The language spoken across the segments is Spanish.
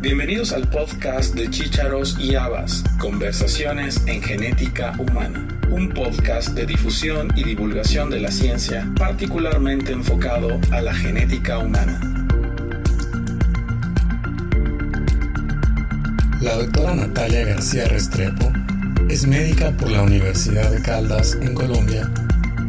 Bienvenidos al podcast de Chícharos y Habas, Conversaciones en Genética Humana, un podcast de difusión y divulgación de la ciencia particularmente enfocado a la genética humana. La doctora Natalia García Restrepo es médica por la Universidad de Caldas en Colombia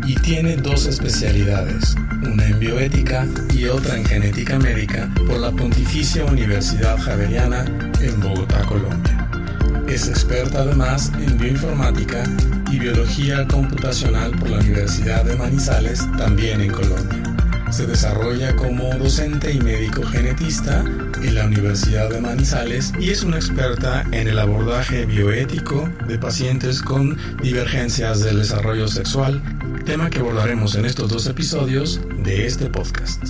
y tiene dos especialidades, una en bioética y otra en genética médica por la Pontificia Universidad Javeriana en Bogotá, Colombia. Es experta además en bioinformática y biología computacional por la Universidad de Manizales, también en Colombia. Se desarrolla como docente y médico genetista en la Universidad de Manizales y es una experta en el abordaje bioético de pacientes con divergencias del desarrollo sexual tema que abordaremos en estos dos episodios de este podcast.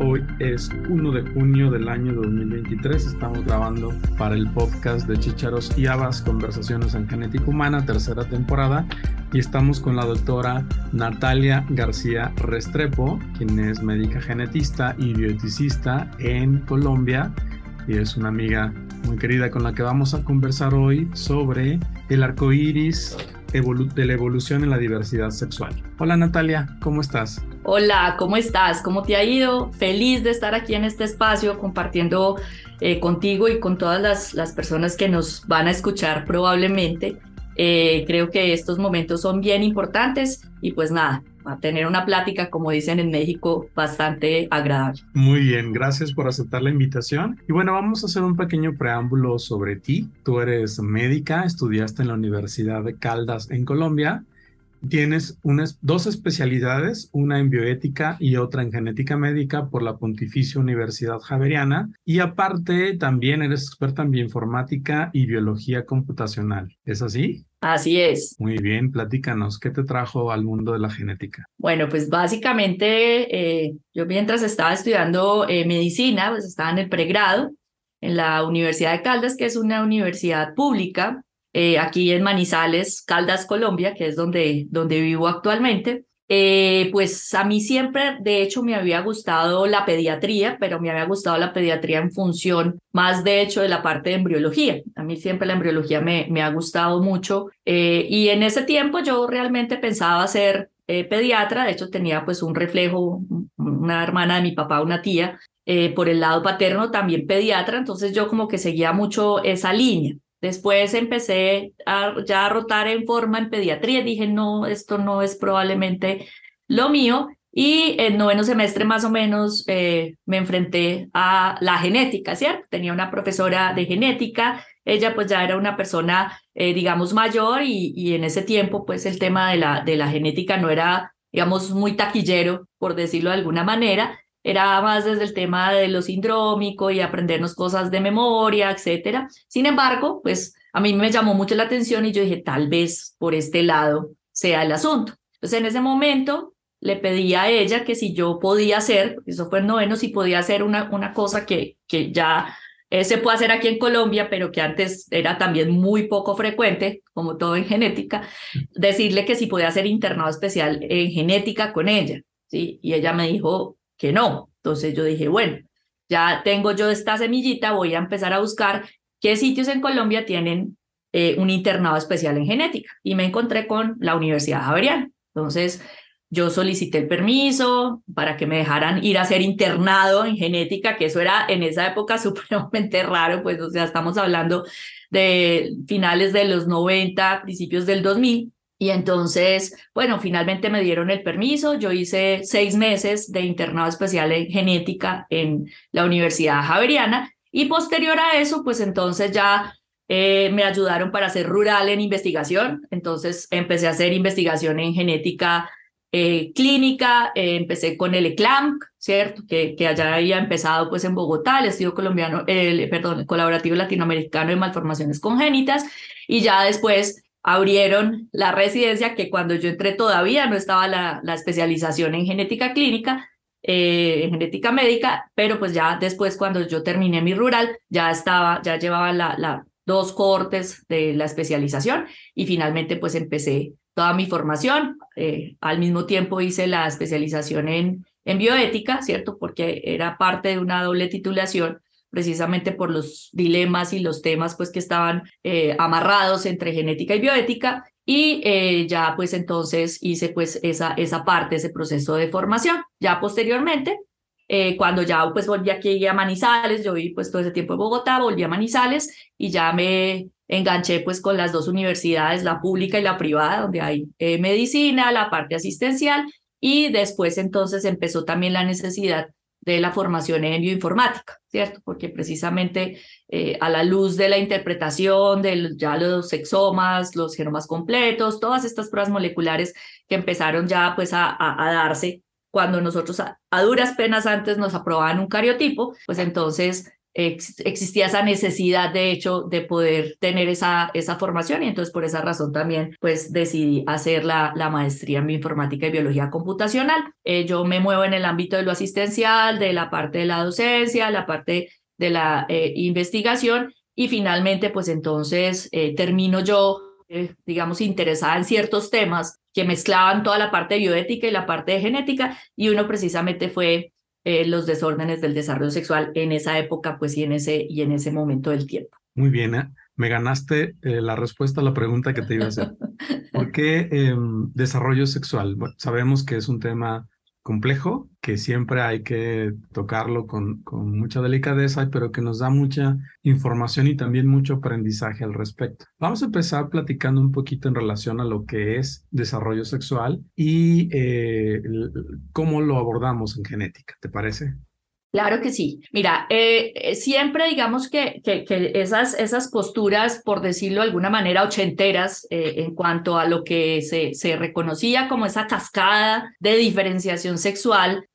Hoy es 1 de junio del año 2023. Estamos grabando para el podcast de Chicharos y Habas, Conversaciones en Genética Humana, tercera temporada. Y estamos con la doctora Natalia García Restrepo, quien es médica genetista y bioeticista en Colombia. Y es una amiga muy querida con la que vamos a conversar hoy sobre el arco iris de la evolución en la diversidad sexual. Hola Natalia, ¿cómo estás? Hola, ¿cómo estás? ¿Cómo te ha ido? Feliz de estar aquí en este espacio compartiendo eh, contigo y con todas las, las, personas que nos van a escuchar probablemente. Eh, creo que estos momentos son bien importantes y pues nada, a tener una plática, como dicen en México, bastante agradable. Muy bien, gracias por aceptar la invitación. Y bueno, vamos a hacer un pequeño preámbulo sobre ti. Tú eres médica, estudiaste en la Universidad de Caldas en Colombia Tienes unas, dos especialidades, una en bioética y otra en genética médica por la Pontificia Universidad Javeriana. Y aparte, también eres experta en bioinformática y biología computacional. ¿Es así? Así es. Muy bien, platícanos, ¿qué te trajo al mundo de la genética? Bueno, pues básicamente eh, yo mientras estaba estudiando eh, medicina, pues estaba en el pregrado en la Universidad de Caldas, que es una universidad pública, eh, aquí en Manizales, Caldas, Colombia, que es donde, donde vivo actualmente. Eh, pues a mí siempre, de hecho, me había gustado la pediatría, pero me había gustado la pediatría en función más, de hecho, de la parte de embriología. A mí siempre la embriología me, me ha gustado mucho eh, y en ese tiempo yo realmente pensaba ser pediatra, de hecho tenía pues un reflejo, una hermana de mi papá, una tía, por el lado paterno también pediatra, entonces yo como que seguía mucho esa línea. Después empecé a, ya a rotar en forma en pediatría. Dije, no, esto no es probablemente lo mío. Y en noveno semestre más o menos eh, me enfrenté a la genética, ¿cierto? Tenía una profesora de genética, ella pues ya era una persona, eh, digamos, mayor y, y, en ese tiempo pues el tema de la, de la genética no era, digamos, muy taquillero, por decirlo de alguna manera era más desde el tema de lo sindrómico y aprendernos cosas de memoria, etcétera. Sin embargo, pues a mí me llamó mucho la atención y yo dije, tal vez por este lado sea el asunto. Entonces en ese momento le pedí a ella que si yo podía hacer, eso fue en noveno, si podía hacer una, una cosa que, que ya eh, se puede hacer aquí en Colombia, pero que antes era también muy poco frecuente, como todo en genética, decirle que si podía hacer internado especial en genética con ella. ¿sí? Y ella me dijo, que no. Entonces yo dije, bueno, ya tengo yo esta semillita, voy a empezar a buscar qué sitios en Colombia tienen eh, un internado especial en genética. Y me encontré con la Universidad Javeriana. Entonces yo solicité el permiso para que me dejaran ir a ser internado en genética, que eso era en esa época supremamente raro, pues o sea, estamos hablando de finales de los 90, principios del 2000. Y entonces, bueno, finalmente me dieron el permiso. Yo hice seis meses de internado especial en genética en la Universidad Javeriana y posterior a eso, pues entonces ya eh, me ayudaron para ser rural en investigación. Entonces empecé a hacer investigación en genética eh, clínica, eh, empecé con el ECLAM, ¿cierto? Que, que allá había empezado pues en Bogotá, el estudio colombiano, el, perdón, el colaborativo latinoamericano de malformaciones congénitas y ya después abrieron la residencia que cuando yo entré todavía no estaba la, la especialización en genética clínica, eh, en genética médica, pero pues ya después cuando yo terminé mi rural ya estaba, ya llevaba la, la dos cortes de la especialización y finalmente pues empecé toda mi formación. Eh, al mismo tiempo hice la especialización en en bioética, ¿cierto? Porque era parte de una doble titulación precisamente por los dilemas y los temas pues que estaban eh, amarrados entre genética y bioética y eh, ya pues entonces hice pues esa, esa parte, ese proceso de formación. Ya posteriormente, eh, cuando ya pues volví aquí a Manizales, yo viví pues todo ese tiempo en Bogotá, volví a Manizales y ya me enganché pues con las dos universidades, la pública y la privada, donde hay medicina, la parte asistencial y después entonces empezó también la necesidad de la formación en bioinformática, ¿cierto? Porque precisamente eh, a la luz de la interpretación de ya los exomas, los genomas completos, todas estas pruebas moleculares que empezaron ya pues a, darse cuando nosotros a, a, duras penas antes nos aprobaban un cariotipo, pues entonces existía esa necesidad, de hecho, de poder tener esa, esa formación y entonces por esa razón también pues decidí hacer la, la maestría en bioinformática y biología computacional. Eh, yo me muevo en el ámbito de lo asistencial, de la parte de la docencia, la parte de la eh, investigación y finalmente pues entonces eh, termino yo digamos, interesada en ciertos temas que mezclaban toda la parte de bioética y la parte de genética, y uno precisamente fue eh, los desórdenes del desarrollo sexual en esa época, pues y en ese, y en ese momento del tiempo. Muy bien, ¿eh? me ganaste eh, la respuesta a la pregunta que te iba a hacer. ¿Por qué em, desarrollo sexual? sabemos que es un tema complejo, que siempre hay que tocarlo con, con mucha delicadeza, pero que nos da mucha información y también mucho aprendizaje al respecto. Vamos a empezar platicando un poquito en relación a lo que es desarrollo sexual y eh, cómo lo abordamos en genética, ¿te parece? Claro que sí. Mira, eh, eh, siempre digamos que, que, esas, esas posturas, por decirlo de alguna manera, ochenteras eh, en cuanto a lo que se, se reconocía como esa cascada de diferenciación sexual,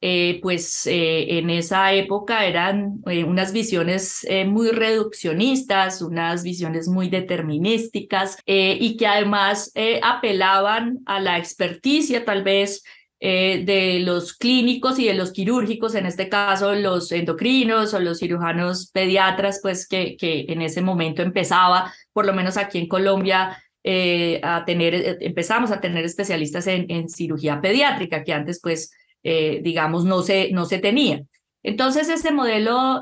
pues en esa época eran unas visiones muy reduccionistas, unas visiones muy determinísticas y que además apelaban a la experticia tal vez eh, de los clínicos y de los quirúrgicos, en este caso los endocrinos o los cirujanos pediatras, pues que, en ese momento empezaba, por lo menos aquí en Colombia, eh, a tener, eh, empezamos a tener especialistas en, cirugía pediátrica, que antes, pues, digamos, no se, no se tenía. Entonces, este modelo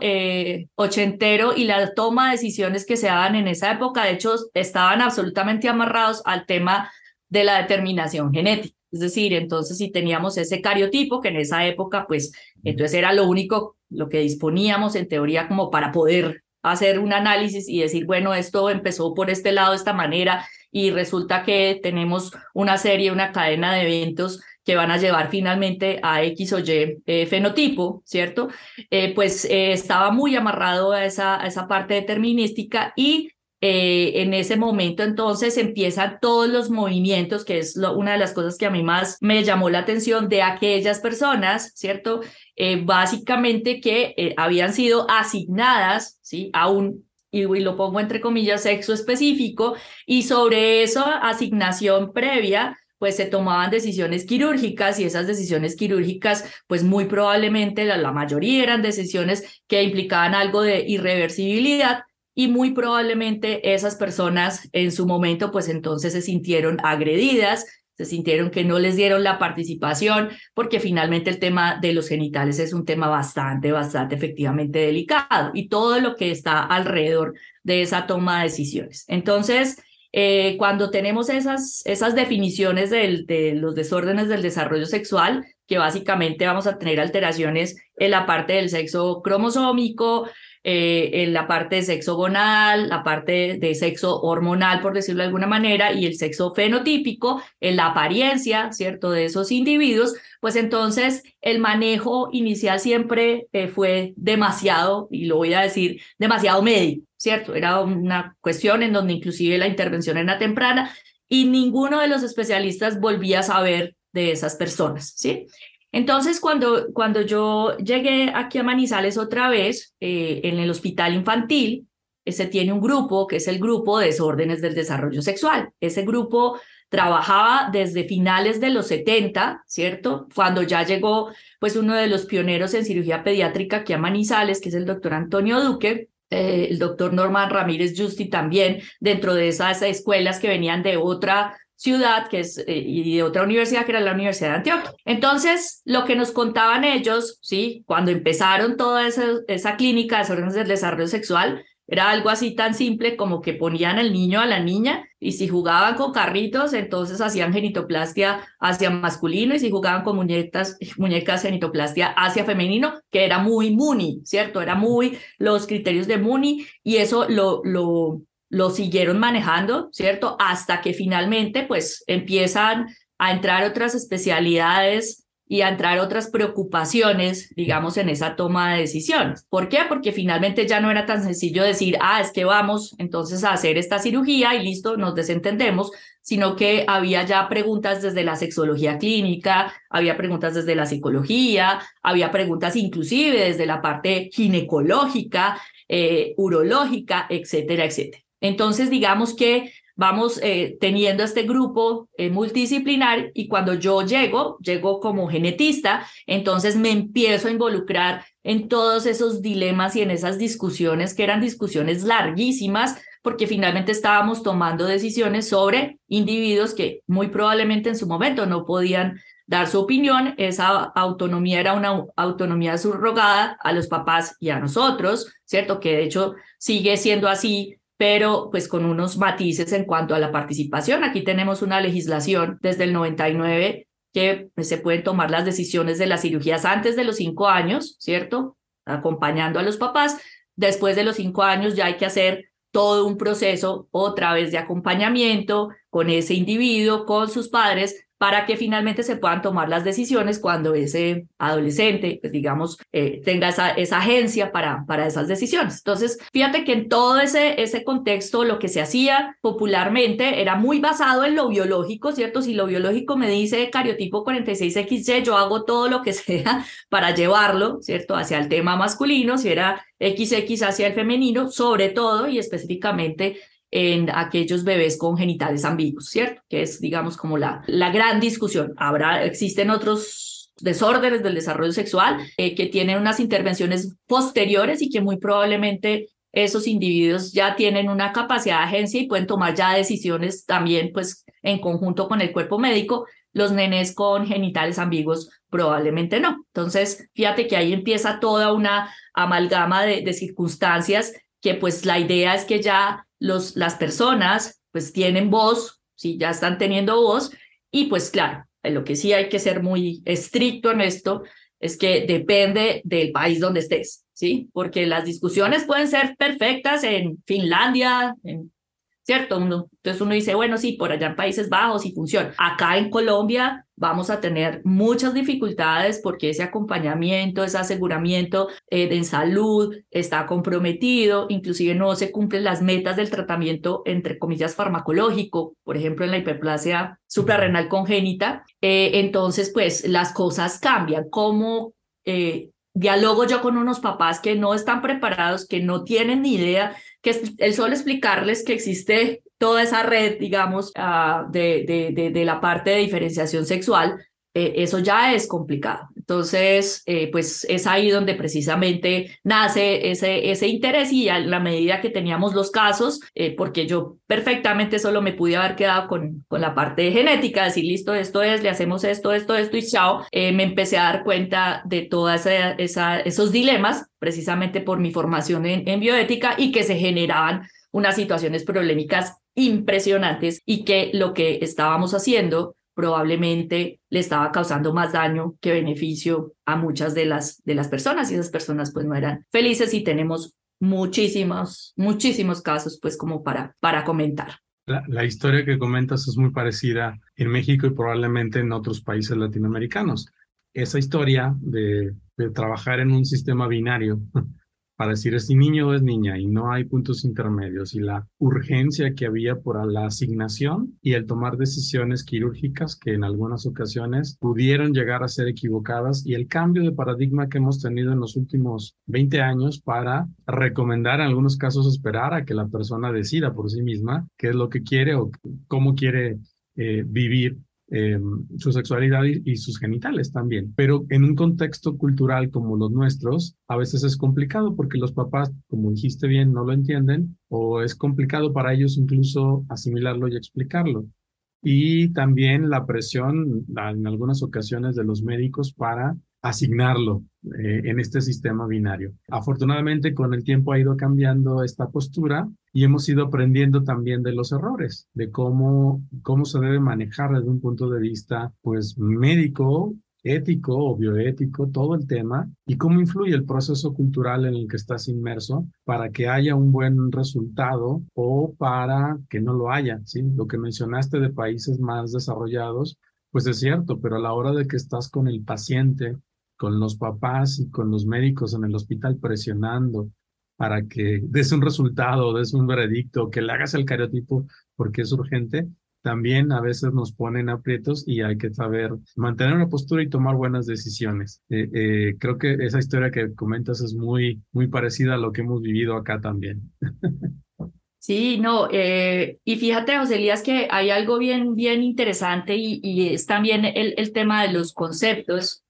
ochentero y la toma de decisiones que se daban en esa época, de hecho, estaban absolutamente amarrados al tema de la determinación genética. Es decir, entonces si teníamos ese cariotipo, que en esa época, pues entonces era lo único, lo que disponíamos en teoría como para poder hacer un análisis y decir, bueno, esto empezó por este lado de esta manera y resulta que tenemos una serie, una cadena de eventos que van a llevar finalmente a X o Y eh, fenotipo, ¿cierto? Eh, pues eh, estaba muy amarrado a esa, a esa parte determinística y eh, en ese momento entonces empiezan todos los movimientos, que es una de las cosas que a mí más me llamó la atención de aquellas personas, ¿cierto? Eh, básicamente que eh, habían sido asignadas, ¿sí? A un, y, lo pongo entre comillas, sexo específico, y sobre esa asignación previa, pues se tomaban decisiones quirúrgicas y esas decisiones quirúrgicas, pues muy probablemente la, la mayoría eran decisiones que implicaban algo de irreversibilidad y muy probablemente esas personas en su momento pues entonces se sintieron agredidas, se sintieron que no les dieron la participación, porque finalmente el tema de los genitales es un tema bastante, bastante efectivamente delicado y todo lo que está alrededor de esa toma de decisiones. Entonces, eh, cuando tenemos esas, esas definiciones de los desórdenes del desarrollo sexual, que básicamente vamos a tener alteraciones en la parte del sexo cromosómico, eh, en la parte de sexo gonal, la parte de sexo hormonal, por decirlo de alguna manera, y el sexo fenotípico, en la apariencia, ¿cierto?, de esos individuos, pues entonces el manejo inicial siempre eh, fue demasiado, y lo voy a decir, demasiado médico, ¿cierto? Era una cuestión en donde inclusive la intervención era temprana y ninguno de los especialistas volvía a saber de esas personas, ¿sí? Entonces, cuando, cuando yo llegué aquí a Manizales otra vez, eh, en el hospital infantil, se tiene un grupo que es el grupo de desórdenes del desarrollo sexual. Ese grupo trabajaba desde finales de los 70, ¿cierto? Cuando ya llegó, pues, uno de los pioneros en cirugía pediátrica aquí a Manizales, que es el doctor Antonio Duque, eh, el doctor Norman Ramírez Justi también, dentro de esas escuelas que venían de otra ciudad que es, eh, y de otra universidad que era la Universidad de Antioquia. Entonces, lo que nos contaban ellos, ¿sí? Cuando empezaron toda esa, esa clínica de del desarrollo sexual, era algo así tan simple como que ponían al niño a la niña y si jugaban con carritos, entonces hacían genitoplastia hacia masculino y si jugaban con muñecas, muñecas genitoplastia hacia femenino, que era muy Muni, ¿cierto? Era muy los criterios de Muni y eso lo, lo siguieron manejando, ¿cierto? Hasta que finalmente pues empiezan a entrar otras especialidades y a entrar otras preocupaciones, digamos, en esa toma de decisiones. ¿Por qué? Porque finalmente ya no era tan sencillo decir, ah, es que vamos entonces a hacer esta cirugía y listo, nos desentendemos, sino que había ya preguntas desde la sexología clínica, había preguntas desde la psicología, había preguntas inclusive desde la parte ginecológica, eh, urológica, etcétera, etcétera. Entonces, digamos que vamos eh, teniendo este grupo eh, multidisciplinar y cuando yo llego, llego como genetista, entonces me empiezo a involucrar en todos esos dilemas y en esas discusiones que eran discusiones larguísimas porque finalmente estábamos tomando decisiones sobre individuos que muy probablemente en su momento no podían dar su opinión. Esa autonomía era una autonomía subrogada a los papás y a nosotros, ¿cierto? Que de hecho sigue siendo así pero pues con unos matices en cuanto a la participación. Aquí tenemos una legislación desde el 99 que pues, se pueden tomar las decisiones de las cirugías antes de los cinco años, ¿cierto? Acompañando a los papás. Después de los cinco años ya hay que hacer todo un proceso otra vez de acompañamiento con ese individuo, con sus padres, para que finalmente se puedan tomar las decisiones cuando ese adolescente, pues digamos, eh, tenga esa, esa agencia para, para esas decisiones. Entonces, fíjate que en todo ese, ese contexto lo que se hacía popularmente era muy basado en lo biológico, ¿cierto? Si lo biológico me dice cariotipo 46XY, yo hago todo lo que sea para llevarlo, ¿cierto? Hacia el tema masculino, si era XX hacia el femenino, sobre todo y específicamente en aquellos bebés con genitales ambiguos, ¿cierto? Que es, digamos, como la, la gran discusión. Habrá, existen otros desórdenes del desarrollo sexual eh, que tienen unas intervenciones posteriores y que muy probablemente esos individuos ya tienen una capacidad de agencia y pueden tomar ya decisiones también, pues, en conjunto con el cuerpo médico. Los nenes con genitales ambiguos probablemente no. Entonces, fíjate que ahí empieza toda una amalgama de, de circunstancias que pues la idea es que ya los, las personas pues tienen voz, si ya están teniendo voz, y pues claro, lo que sí hay que ser muy estricto en esto es que depende del país donde estés, ¿sí? Porque las discusiones pueden ser perfectas en Finlandia, en ¿cierto? entonces uno dice, bueno, sí, por allá en Países Bajos y funciona. Acá en Colombia vamos a tener muchas dificultades porque ese acompañamiento, ese aseguramiento eh, en salud está comprometido, inclusive no se cumplen las metas del tratamiento, entre comillas, farmacológico, por ejemplo, en la hiperplasia suprarrenal congénita. Eh, entonces, pues las cosas cambian. ¿Cómo eh, dialogo yo con unos papás que no están preparados, que no tienen ni idea que el solo explicarles que existe toda esa red, digamos, uh, de, de, de, la parte de diferenciación sexual, eh, eso ya es complicado. Entonces, eh, pues es ahí donde precisamente nace ese, ese interés y a la medida que teníamos los casos, eh, porque yo perfectamente solo me pude haber quedado con, con la parte de genética, decir, listo, esto es, le hacemos esto, esto, esto y chao, me empecé a dar cuenta de todos esos dilemas, precisamente por mi formación en, en bioética y que se generaban unas situaciones problemáticas impresionantes y que lo que estábamos haciendo probablemente le estaba causando más daño que beneficio a muchas de las, de las personas y esas personas pues no eran felices y tenemos muchísimos, muchísimos casos pues como para, para comentar. La, la, historia que comentas es muy parecida en México y probablemente en otros países latinoamericanos. Esa historia de, de trabajar en un sistema binario para decir es niño o es niña y no hay puntos intermedios y la urgencia que había por la asignación y el tomar decisiones quirúrgicas que en algunas ocasiones pudieron llegar a ser equivocadas y el cambio de paradigma que hemos tenido en los últimos 20 años para recomendar en algunos casos esperar a que la persona decida por sí misma qué es lo que quiere o cómo quiere eh, vivir eh, su sexualidad y, sus genitales también. Pero en un contexto cultural como los nuestros, a veces es complicado porque los papás, como dijiste bien, no lo entienden o es complicado para ellos incluso asimilarlo y explicarlo. y también la presión en algunas ocasiones de los médicos para asignarlo eh, en este sistema binario. Afortunadamente con el tiempo ha ido cambiando esta postura y hemos ido aprendiendo también de los errores, de cómo, cómo se debe manejar desde un punto de vista pues médico, ético o bioético, todo el tema y cómo influye el proceso cultural en el que estás inmerso para que haya un buen resultado o para que no lo haya, ¿sí? Lo que mencionaste de países más desarrollados, pues es cierto, pero a la hora de que estás con el paciente, con los papás y con los médicos en el hospital presionando para que des un resultado, des un veredicto, que le hagas el cariotipo porque es urgente, también a veces nos ponen aprietos y hay que saber mantener una postura y tomar buenas decisiones. Eh, eh, creo que esa historia que comentas es muy, muy parecida a lo que hemos vivido acá también. Sí, no, eh, y fíjate, José Elías, que hay algo bien, bien interesante y, y es también el, el, tema de los conceptos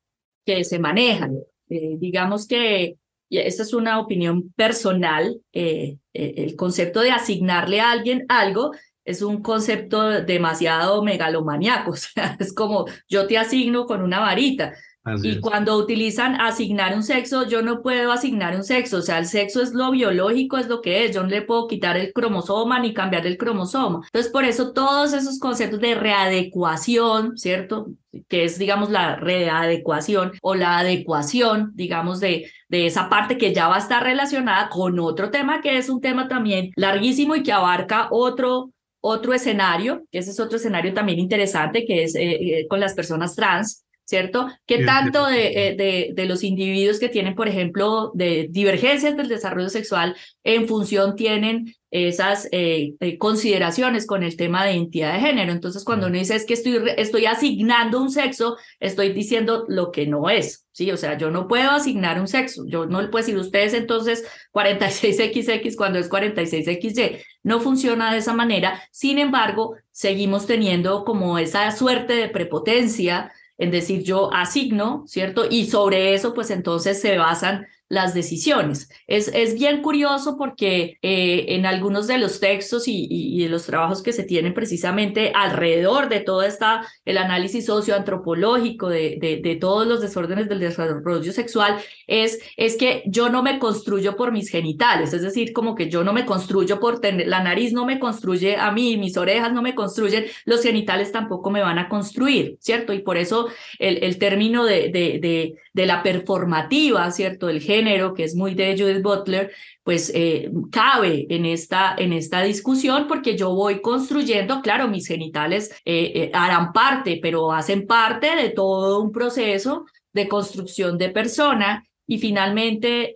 que se manejan. digamos que y esta es una opinión personal, el concepto de asignarle a alguien algo es un concepto demasiado megalomaniaco, es como yo te asigno con una varita. Y cuando utilizan asignar un sexo, yo no puedo asignar un sexo, o sea, el sexo es lo biológico, es lo que es, yo no le puedo quitar el cromosoma ni cambiar el cromosoma. Entonces, por eso todos esos conceptos de readecuación, ¿cierto? que es, digamos, la readecuación o la adecuación, digamos, de, de esa parte que ya va a estar relacionada con otro tema que es un tema también larguísimo y que abarca otro otro escenario, que ese es otro escenario también interesante, que es eh, eh, con las personas trans, ¿cierto? ¿Qué tanto de, eh, de, de, los individuos que tienen, por ejemplo, de divergencias del desarrollo sexual en función tienen esas eh, eh, consideraciones con el tema de identidad de género? Entonces, cuando uno dice es que estoy, estoy asignando un sexo, estoy diciendo lo que no es, ¿sí? O sea, yo no puedo asignar un sexo, yo no le puedo decir ustedes entonces 46XX cuando es 46XY. No funciona de esa manera. Sin embargo, seguimos teniendo como esa suerte de prepotencia en decir yo asigno, ¿cierto? Y sobre eso, pues entonces se basan las decisiones. Es, es bien curioso porque eh, en algunos de los textos y, y, los trabajos que se tienen precisamente alrededor de todo esta, el análisis socioantropológico de, de, de todos los desórdenes del desarrollo sexual, es, es que yo no me construyo por mis genitales, es decir, como que yo no me construyo por tener, la nariz no me construye a mí, mis orejas no me construyen, los genitales tampoco me van a construir, ¿cierto? Y por eso el, el término de, de, de, de la performativa, ¿cierto? El género que es muy de Judith Butler, pues eh, cabe en esta, en esta discusión porque yo voy construyendo, claro, mis genitales eh, eh, harán parte, pero hacen parte de todo un proceso de construcción de persona. Y finalmente,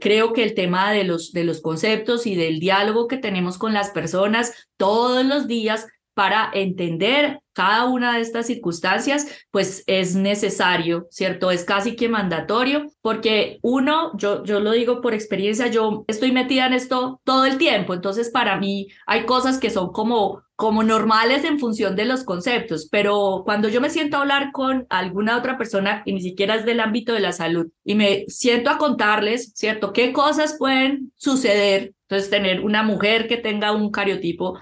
creo que el tema de los, de los conceptos y del diálogo que tenemos con las personas todos los días para entender cada una de estas circunstancias, pues es necesario, ¿cierto? Es casi que mandatorio, porque uno, yo, yo lo digo por experiencia, yo estoy metida en esto todo el tiempo, entonces para mí hay cosas que son como como normales en función de los conceptos, pero cuando yo me siento a hablar con alguna otra persona que ni siquiera es del ámbito de la salud y me siento a contarles, ¿cierto? ¿Qué cosas pueden suceder? Entonces, tener una mujer que tenga un cariotipo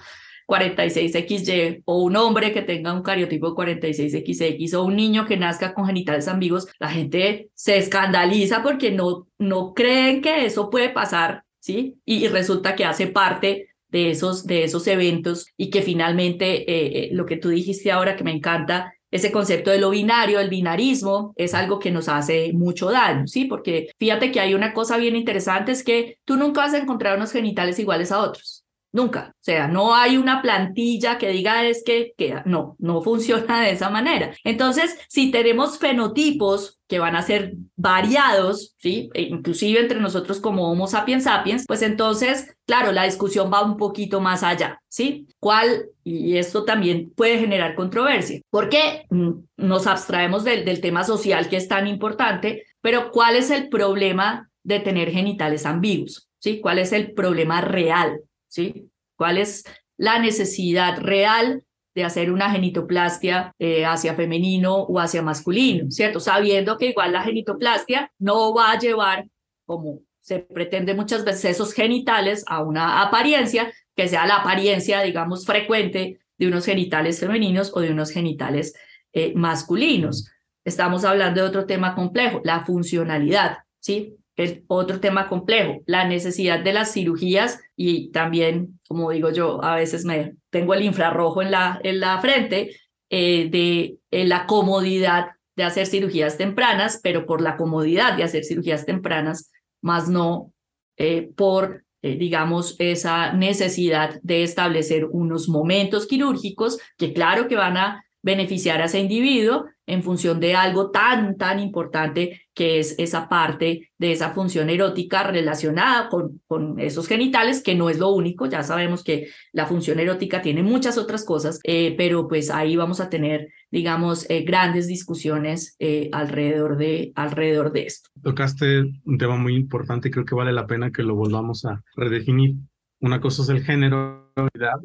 46XY o un hombre que tenga un cariotipo 46XX o un niño que nazca con genitales ambiguos, la gente se escandaliza porque no, no creen que eso puede pasar, ¿sí? Y, resulta que hace parte de esos, de esos eventos y que finalmente eh, eh, lo que tú dijiste ahora que me encanta ese concepto de lo binario, el binarismo, es algo que nos hace mucho daño, ¿sí? Porque fíjate que hay una cosa bien interesante, es que tú nunca vas a encontrar unos genitales iguales a otros. Nunca. O sea, no hay una plantilla que diga es que, que no, no funciona de esa manera. Entonces, si tenemos fenotipos que van a ser variados, ¿sí? E inclusive entre nosotros como Homo sapiens sapiens, pues entonces, claro, la discusión va un poquito más allá, ¿sí? ¿Cuál? Y esto también puede generar controversia, porque mm, nos abstraemos del, del tema social que es tan importante, pero ¿cuál es el problema de tener genitales ambiguos? ¿Sí? ¿Cuál es el problema real? ¿Sí? ¿Cuál es la necesidad real de hacer una genitoplastia eh, hacia femenino o hacia masculino, ¿cierto? Sabiendo que igual la genitoplastia no va a llevar, como se pretende muchas veces, esos genitales a una apariencia que sea la apariencia, digamos, frecuente de unos genitales femeninos o de unos genitales eh, masculinos. Estamos hablando de otro tema complejo, la funcionalidad, ¿sí? El otro tema complejo, la necesidad de las cirugías y también, como digo yo, a veces me tengo el infrarrojo en la, en la frente, eh, de la comodidad de hacer cirugías tempranas, pero por la comodidad de hacer cirugías tempranas, más no eh, por, eh, digamos, esa necesidad de establecer unos momentos quirúrgicos que claro que van a beneficiar a ese individuo en función de algo tan, tan importante que es esa parte de esa función erótica relacionada con, con esos genitales, que no es lo único, ya sabemos que la función erótica tiene muchas otras cosas, eh, pero pues ahí vamos a tener, digamos, eh, grandes discusiones eh, alrededor, de, alrededor de esto. Tocaste un tema muy importante y creo que vale la pena que lo volvamos a redefinir. Una cosa es el género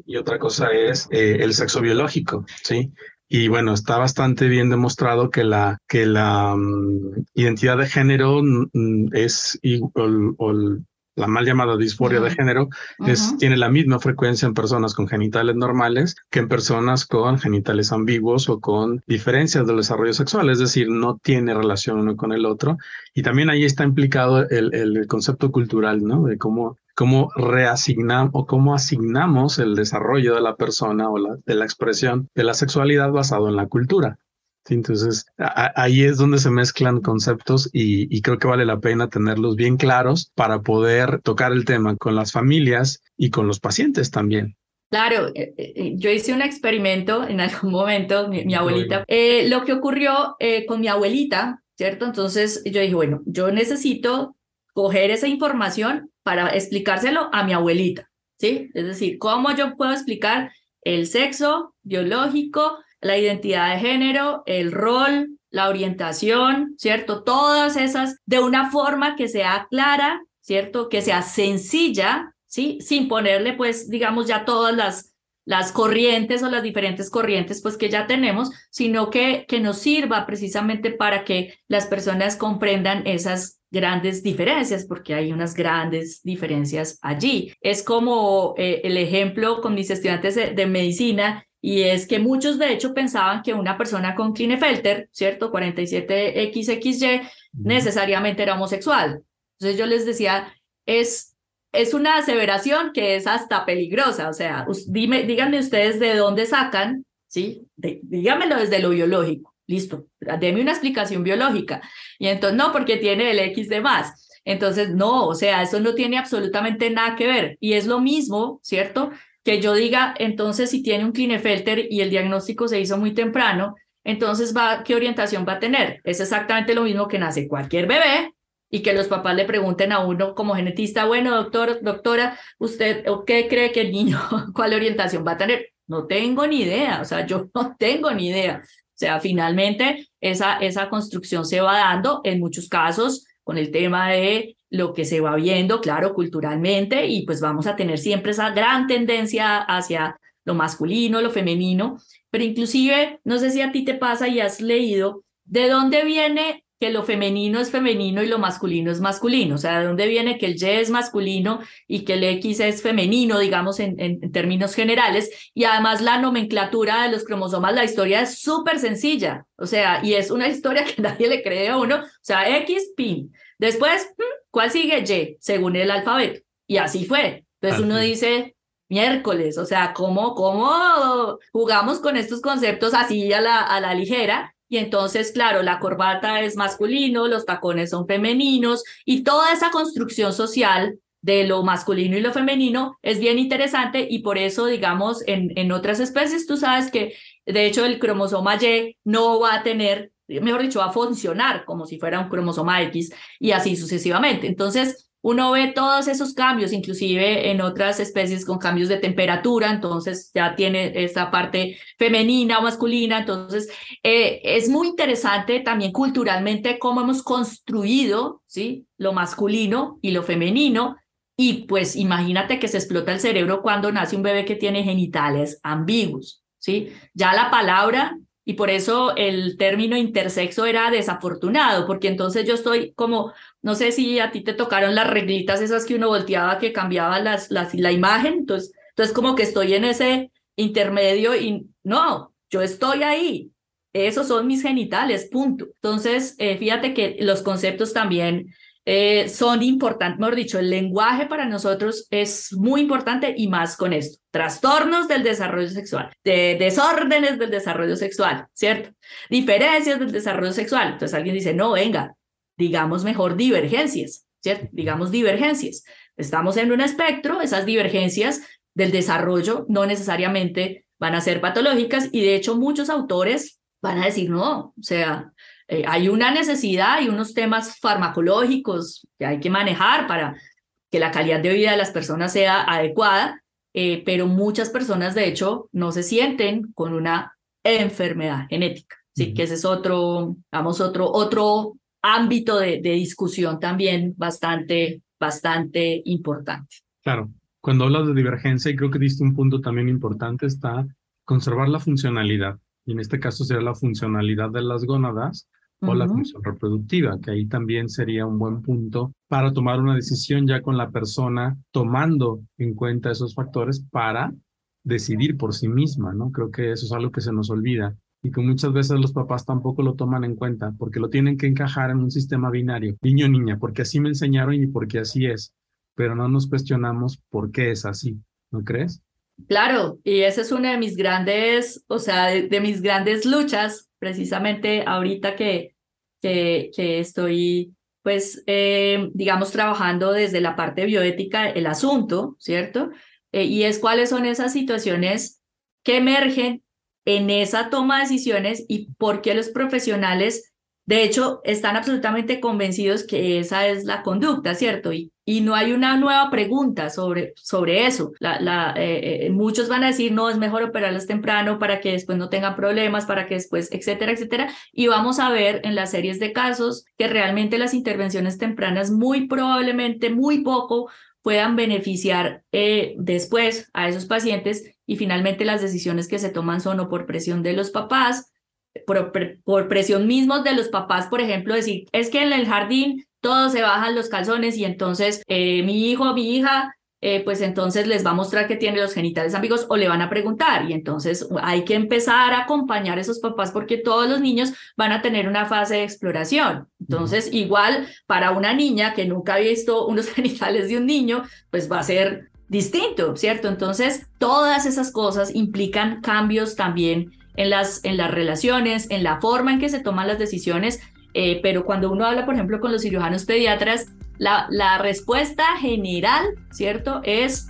y otra cosa es el sexo biológico, ¿sí? Y bueno, está bastante bien demostrado que la, que la mm, identidad de género mm, es o, la mal llamada disforia de género es, tiene la misma frecuencia en personas con genitales normales que en personas con genitales ambiguos o con diferencias del desarrollo sexual, es decir, no tiene relación uno con el otro. Y también ahí está implicado el, el concepto cultural, ¿no? De cómo cómo reasignamos o cómo asignamos el desarrollo de la persona o de la expresión de la sexualidad basado en la cultura. Entonces, ahí es donde se mezclan conceptos y, creo que vale la pena tenerlos bien claros para poder tocar el tema con las familias y con los pacientes también. Claro, eh, eh, yo hice un experimento en algún momento, mi, abuelita, eh, lo que ocurrió con mi abuelita, ¿cierto? Entonces yo dije, bueno, yo necesito coger esa información para explicárselo a mi abuelita, ¿sí? Es decir, ¿cómo yo puedo explicar el sexo biológico, la identidad de género, el rol, la orientación, ¿cierto? Todas esas de una forma que sea clara, ¿cierto? Que sea sencilla, ¿sí? Sin ponerle, pues, digamos, ya todas las las corrientes o las diferentes corrientes pues que ya tenemos, sino que, que nos sirva precisamente para que las personas comprendan esas grandes diferencias, porque hay unas grandes diferencias allí. Es como eh, el ejemplo con mis estudiantes de, medicina, y es que muchos de hecho pensaban que una persona con Klinefelter, ¿cierto? 47XXY, necesariamente era homosexual. Entonces yo les decía, es es una aseveración que es hasta peligrosa. O sea, díganme ustedes de dónde sacan, ¿sí? díganmelo desde lo biológico. Listo, deme una explicación biológica. Y entonces, no, porque tiene el X de más. Entonces, no, o sea, eso no tiene absolutamente nada que ver. Y es lo mismo, ¿cierto? Que yo diga, entonces, si tiene un Klinefelter y el diagnóstico se hizo muy temprano, entonces, va, ¿qué orientación va a tener? Es exactamente lo mismo que nace cualquier bebé, y que los papás le pregunten a uno como genetista, bueno, doctor, doctora, ¿usted qué cree que el niño, cuál orientación va a tener? No tengo ni idea, o sea, yo no tengo ni idea. O sea, finalmente esa, esa construcción se va dando en muchos casos con el tema de lo que se va viendo, claro, culturalmente, y pues vamos a tener siempre esa gran tendencia hacia lo masculino, lo femenino, pero inclusive, no sé si a ti te pasa y has leído, ¿de dónde viene que lo femenino es femenino y lo masculino es masculino. O sea, ¿de dónde viene que el Y es masculino y que el X es femenino, digamos, en, en, términos generales? Y además la nomenclatura de los cromosomas, la historia es súper sencilla. O sea, y es una historia que nadie le cree a uno. O sea, X, pin. Después, hmm, ¿cuál sigue? Y, según el alfabeto. Y así fue. Entonces uno dice, miércoles, o sea, ¿cómo, cómo jugamos con estos conceptos así a la, a la ligera? Y entonces, claro, la corbata es masculino, los tacones son femeninos y toda esa construcción social de lo masculino y lo femenino es bien interesante y por eso, digamos, en, en otras especies tú sabes que de hecho el cromosoma Y no va a tener, mejor dicho, va a funcionar como si fuera un cromosoma X y así sucesivamente. Entonces, uno ve todos esos cambios, inclusive en otras especies con cambios de temperatura, entonces ya tiene esa parte femenina o masculina, entonces eh, es muy interesante también culturalmente cómo hemos construido, ¿sí? Lo masculino y lo femenino, y pues imagínate que se explota el cerebro cuando nace un bebé que tiene genitales ambiguos, ¿sí? Ya la palabra y por eso el término intersexo era desafortunado, porque entonces yo estoy como, no sé si a ti te tocaron las reglitas esas que uno volteaba que cambiaba las, las, la imagen, entonces, entonces como que estoy en ese, intermedio y no, yo estoy ahí. Esos son mis genitales, punto. Entonces, eh, fíjate que los conceptos también eh, son importantes, mejor dicho, el lenguaje para nosotros es muy importante y más con esto. Trastornos del desarrollo sexual, de desórdenes del desarrollo sexual, ¿cierto? Diferencias del desarrollo sexual. Entonces alguien dice, no, venga, digamos mejor divergencias, ¿cierto? Digamos divergencias. Estamos en un espectro, esas divergencias del desarrollo no necesariamente van a ser patológicas y de hecho muchos autores van a decir, no, o sea, eh, hay una necesidad y unos temas farmacológicos que hay que manejar para que la calidad de vida de las personas sea adecuada, eh, pero muchas personas de hecho no se sienten con una enfermedad genética. Sí, que ese es otro, vamos, otro, otro ámbito de, de discusión también bastante, bastante importante. Claro, cuando hablas de divergencia, y creo que diste un punto también importante, está conservar la funcionalidad. Y en este caso sería la funcionalidad de las gónadas o la función reproductiva, que ahí también sería un buen punto para tomar una decisión ya con la persona tomando en cuenta esos factores para decidir por sí misma, ¿no? Creo que eso es algo que se nos olvida y que muchas veces los papás tampoco lo toman en cuenta porque lo tienen que encajar en un sistema binario, niño-niña, porque así me enseñaron y porque así es, pero no nos cuestionamos por qué es así, ¿no crees? Claro, y esa es una de mis grandes, o sea, de, mis grandes luchas, precisamente ahorita que, que, estoy, pues, eh, digamos, trabajando desde la parte bioética el asunto, ¿cierto? Eh, y es cuáles son esas situaciones que emergen en esa toma de decisiones y por qué los profesionales de hecho, están absolutamente convencidos que esa es la conducta, ¿cierto? Y, y no hay una nueva pregunta sobre, sobre eso. La, la, eh, eh, muchos van a decir, no, es mejor operarlas temprano para que después no tengan problemas, para que después, etcétera, etcétera. Y vamos a ver en las series de casos que realmente las intervenciones tempranas muy probablemente, muy poco, puedan beneficiar eh, después a esos pacientes y finalmente las decisiones que se toman son o por presión de los papás, por, por presión mismos de los papás, por ejemplo, decir, es que en el jardín todos se bajan los calzones y entonces eh, mi hijo, mi hija, eh, pues entonces les va a mostrar que tiene los genitales amigos o le van a preguntar. Y entonces hay que empezar a acompañar a esos papás porque todos los niños van a tener una fase de exploración. Entonces, igual para una niña que nunca ha visto unos genitales de un niño, pues va a ser distinto, ¿cierto? Entonces, todas esas cosas implican cambios también en las, en las relaciones, en la forma en que se toman las decisiones, eh, pero cuando uno habla, por ejemplo, con los cirujanos pediatras, la, la respuesta general, ¿cierto? Es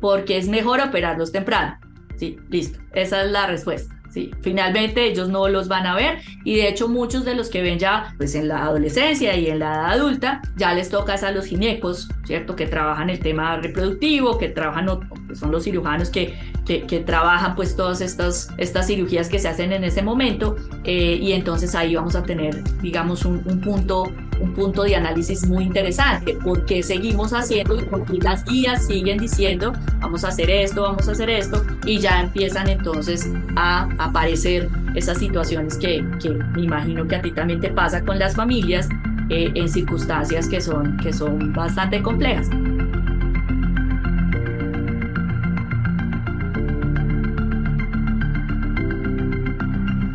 porque es mejor operarlos temprano. Sí, listo, esa es la respuesta. Sí, finalmente ellos no los van a ver y de hecho muchos de los que ven ya pues en la adolescencia y en la edad adulta ya les toca a los ginecos, ¿cierto? Que trabajan el tema reproductivo, que trabajan, son los cirujanos que, que, que, trabajan pues todas estas, estas cirugías que se hacen en ese momento eh, y entonces ahí vamos a tener digamos un, un punto un punto de análisis muy interesante, porque seguimos haciendo y porque las guías siguen diciendo, vamos a hacer esto, vamos a hacer esto, y ya empiezan entonces a aparecer esas situaciones que, que me imagino que a ti también te pasa con las familias eh, en circunstancias que son, que son bastante complejas.